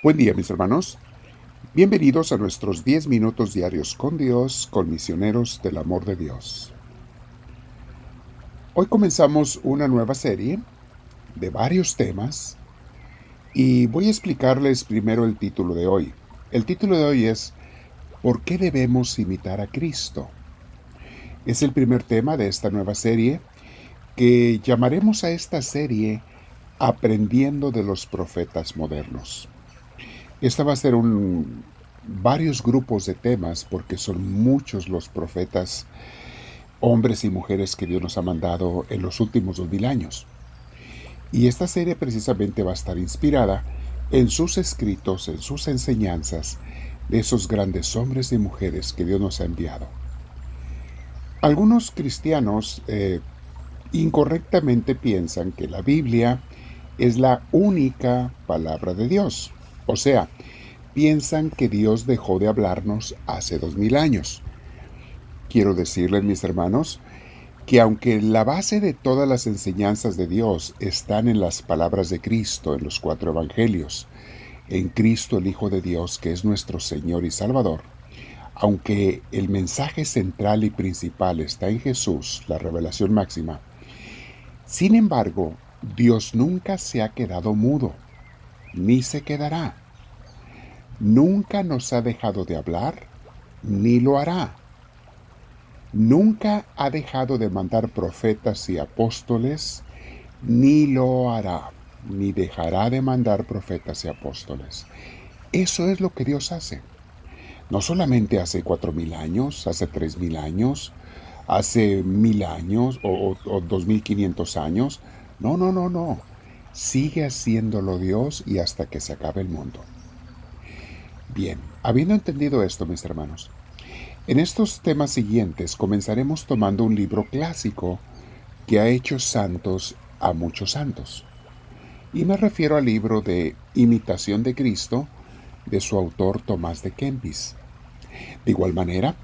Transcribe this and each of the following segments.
Buen día mis hermanos. Bienvenidos a nuestros 10 minutos diarios con Dios, con misioneros del amor de Dios. Hoy comenzamos una nueva serie de varios temas y voy a explicarles primero el título de hoy. El título de hoy es ¿Por qué debemos imitar a Cristo? Es el primer tema de esta nueva serie que llamaremos a esta serie Aprendiendo de los profetas modernos. Esta va a ser un, varios grupos de temas porque son muchos los profetas, hombres y mujeres que Dios nos ha mandado en los últimos dos mil años. Y esta serie precisamente va a estar inspirada en sus escritos, en sus enseñanzas de esos grandes hombres y mujeres que Dios nos ha enviado. Algunos cristianos eh, incorrectamente piensan que la Biblia es la única palabra de Dios. O sea, piensan que Dios dejó de hablarnos hace dos mil años. Quiero decirles, mis hermanos, que aunque la base de todas las enseñanzas de Dios están en las palabras de Cristo, en los cuatro evangelios, en Cristo el Hijo de Dios, que es nuestro Señor y Salvador, aunque el mensaje central y principal está en Jesús, la revelación máxima, sin embargo, Dios nunca se ha quedado mudo ni se quedará. Nunca nos ha dejado de hablar, ni lo hará. Nunca ha dejado de mandar profetas y apóstoles, ni lo hará, ni dejará de mandar profetas y apóstoles. Eso es lo que Dios hace. No solamente hace cuatro mil años, hace tres mil años, hace mil años o, dos mil quinientos años. No, no, no, no sigue haciéndolo Dios y hasta que se acabe el mundo. Bien, habiendo entendido esto, mis hermanos, en estos temas siguientes comenzaremos tomando un libro clásico que ha hecho santos a muchos santos. Y me refiero al libro de Imitación de Cristo de su autor Tomás de Kempis. De igual manera,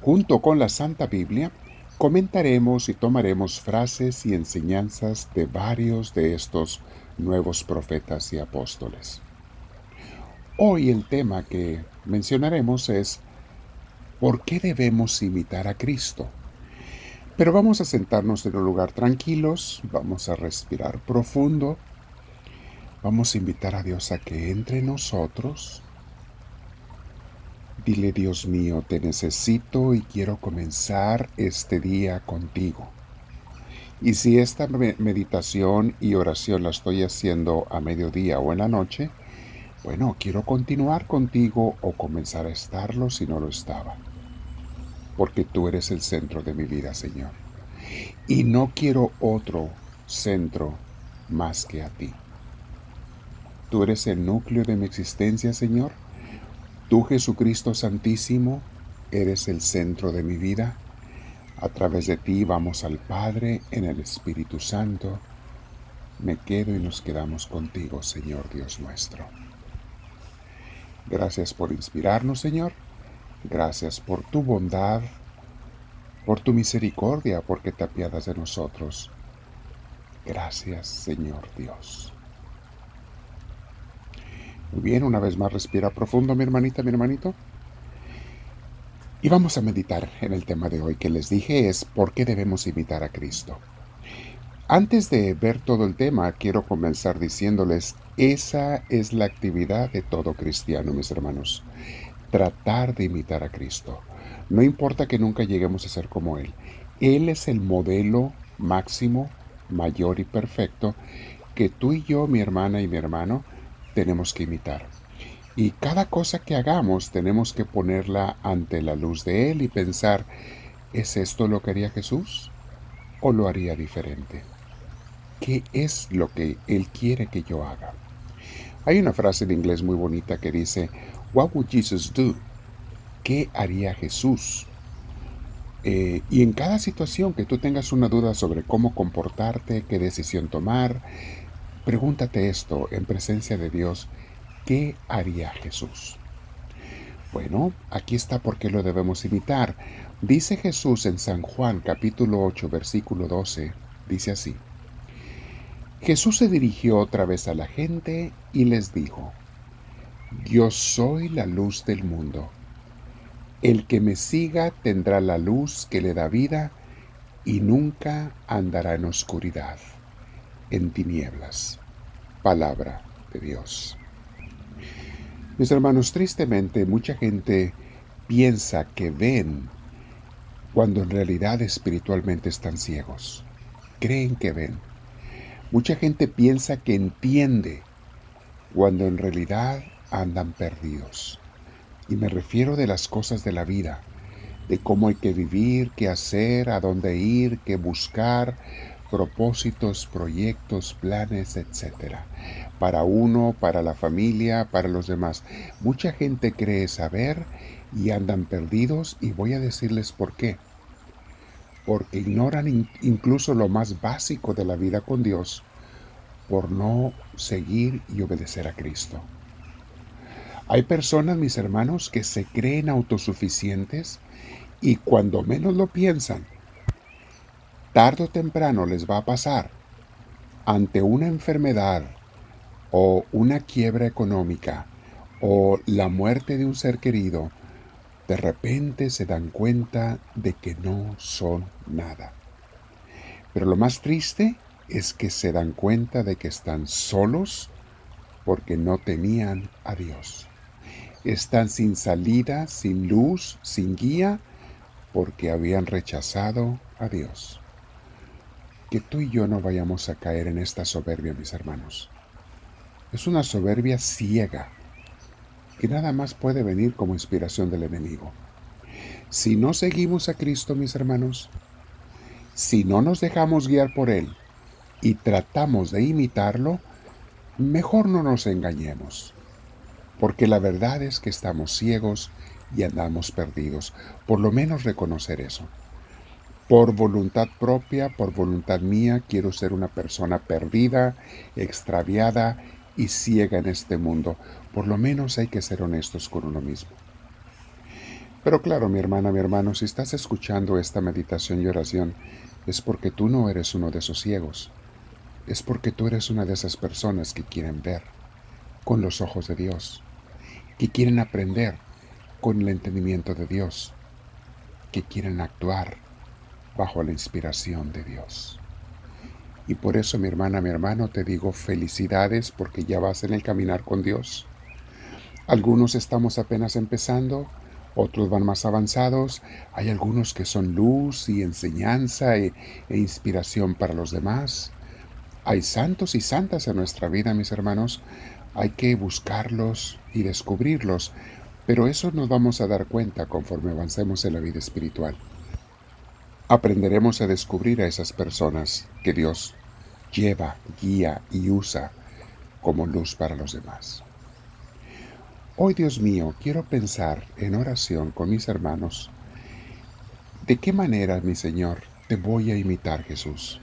junto con la Santa Biblia, comentaremos y tomaremos frases y enseñanzas de varios de estos nuevos profetas y apóstoles. Hoy el tema que mencionaremos es ¿por qué debemos imitar a Cristo? Pero vamos a sentarnos en un lugar tranquilos, vamos a respirar profundo, vamos a invitar a Dios a que entre en nosotros Dile, Dios mío, te necesito y quiero comenzar este día contigo. Y si esta meditación y oración la estoy haciendo a mediodía o en la noche, bueno, quiero continuar contigo o comenzar a estarlo si no lo estaba. Porque tú eres el centro de mi vida, Señor. Y no quiero otro centro más que a ti. Tú eres el núcleo de mi existencia, Señor Tú, Jesucristo Santísimo, eres el centro de mi vida. A través de ti vamos al Padre en el Espíritu Santo. Me quedo y nos quedamos contigo, Señor Dios nuestro. Gracias por inspirarnos, Señor. Gracias por tu bondad, por tu misericordia, porque te apiadas de nosotros. Gracias, Señor Dios. Muy bien, una vez más respira profundo, mi hermanita, mi hermanito. Y vamos a meditar en el tema de hoy que les dije es ¿por qué debemos imitar a Cristo? Antes de ver todo el tema, quiero comenzar diciéndoles, esa es la actividad de todo cristiano, mis hermanos. Tratar de imitar a Cristo. No importa que nunca lleguemos a ser como Él. Él es el modelo máximo, mayor y perfecto que tú y yo, mi hermana y mi hermano, tenemos que imitar. Y cada cosa que hagamos tenemos que ponerla ante la luz de Él y pensar, ¿es esto lo que haría Jesús? ¿O lo haría diferente? ¿Qué es lo que Él quiere que yo haga? Hay una frase en inglés muy bonita que dice, What would Jesus do? ¿Qué haría Jesús? Eh, y en cada situación que tú tengas una duda sobre cómo comportarte, qué decisión tomar, Pregúntate esto en presencia de Dios, ¿qué haría Jesús? Bueno, aquí está por qué lo debemos imitar. Dice Jesús en San Juan capítulo 8 versículo 12, dice así. Jesús se dirigió otra vez a la gente y les dijo, Yo soy la luz del mundo. El que me siga tendrá la luz que le da vida y nunca andará en oscuridad, en tinieblas. Palabra de Dios. Mis hermanos, tristemente mucha gente piensa que ven cuando en realidad espiritualmente están ciegos. Creen que ven. Mucha gente piensa que entiende cuando en realidad andan perdidos. Y me refiero de las cosas de la vida, de cómo hay que vivir, qué hacer, a dónde ir, qué buscar, propósitos, proyectos, planes, etc. Para uno, para la familia, para los demás. Mucha gente cree saber y andan perdidos y voy a decirles por qué. Porque ignoran incluso lo más básico de la vida con Dios por no seguir y obedecer a Cristo. Hay personas, mis hermanos, que se creen autosuficientes y cuando menos lo piensan, tarde o temprano les va a pasar ante una enfermedad o una quiebra económica o la muerte de un ser querido, de repente se dan cuenta de que no son nada. Pero lo más triste es que se dan cuenta de que están solos porque no tenían a Dios. Están sin salida, sin luz, sin guía, porque habían rechazado a Dios. Que tú y yo no vayamos a caer en esta soberbia, mis hermanos. Es una soberbia ciega que nada más puede venir como inspiración del enemigo. Si no seguimos a Cristo, mis hermanos, si no nos dejamos guiar por Él y tratamos de imitarlo, mejor no nos engañemos, porque la verdad es que estamos ciegos y andamos perdidos. Por lo menos reconocer eso. Por voluntad propia, por voluntad mía, quiero ser una persona perdida, extraviada y ciega en este mundo. Por lo menos hay que ser honestos con uno mismo. Pero claro, mi hermana, mi hermano, si estás escuchando esta meditación y oración, es porque tú no eres uno de esos ciegos. Es porque tú eres una de esas personas que quieren ver con los ojos de Dios, que quieren aprender con el entendimiento de Dios, que quieren actuar bajo la inspiración de Dios. Y por eso, mi hermana, mi hermano, te digo felicidades porque ya vas en el caminar con Dios. Algunos estamos apenas empezando, otros van más avanzados, hay algunos que son luz y enseñanza e, e, inspiración para los demás. Hay santos y santas en nuestra vida, mis hermanos. Hay que buscarlos y descubrirlos, pero eso nos vamos a dar cuenta conforme avancemos en la vida espiritual. Aprenderemos a descubrir a esas personas que Dios lleva, guía y usa como luz para los demás. Hoy, Dios mío, quiero pensar en oración con mis hermanos. ¿De qué manera, mi Señor, te voy a imitar, Jesús?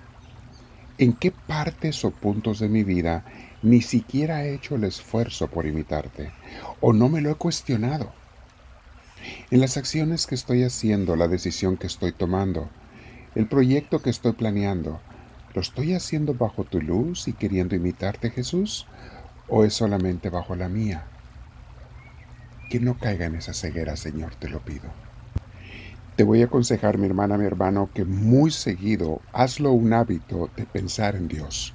¿En qué partes o puntos de mi vida ni siquiera he hecho el esfuerzo por imitarte o no me lo he cuestionado? En las acciones que estoy haciendo, la decisión que estoy tomando, el proyecto que estoy planeando, ¿lo estoy haciendo bajo tu luz y queriendo imitarte, Jesús? ¿O es solamente bajo la mía? que no caiga en esa ceguera, Señor, te lo pido. Te voy a aconsejar, mi hermana, mi hermano, que muy seguido hazlo un hábito de pensar en Dios.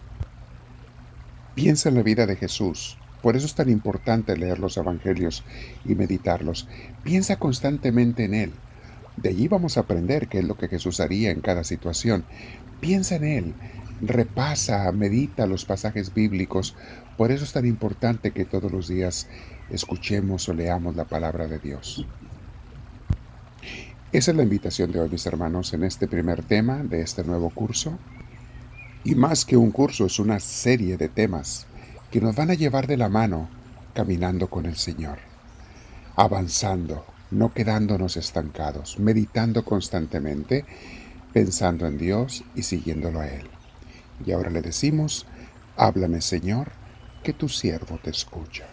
Piensa en la vida de Jesús. Por eso es tan importante leer los evangelios y meditarlos. Piensa constantemente en Él. De allí vamos a aprender qué es lo que Jesús haría en cada situación. Piensa en Él. Repasa, medita los pasajes bíblicos. Por eso es tan importante que todos los días escuchemos o leamos la palabra de Dios. Esa es la invitación de hoy, mis hermanos, en este primer tema de este nuevo curso. Y más que un curso, es una serie de temas que nos van a llevar de la mano caminando con el Señor, avanzando, no quedándonos estancados, meditando constantemente, pensando en Dios y siguiéndolo a Él. Y ahora le decimos, háblame Señor, que tu siervo te escucha.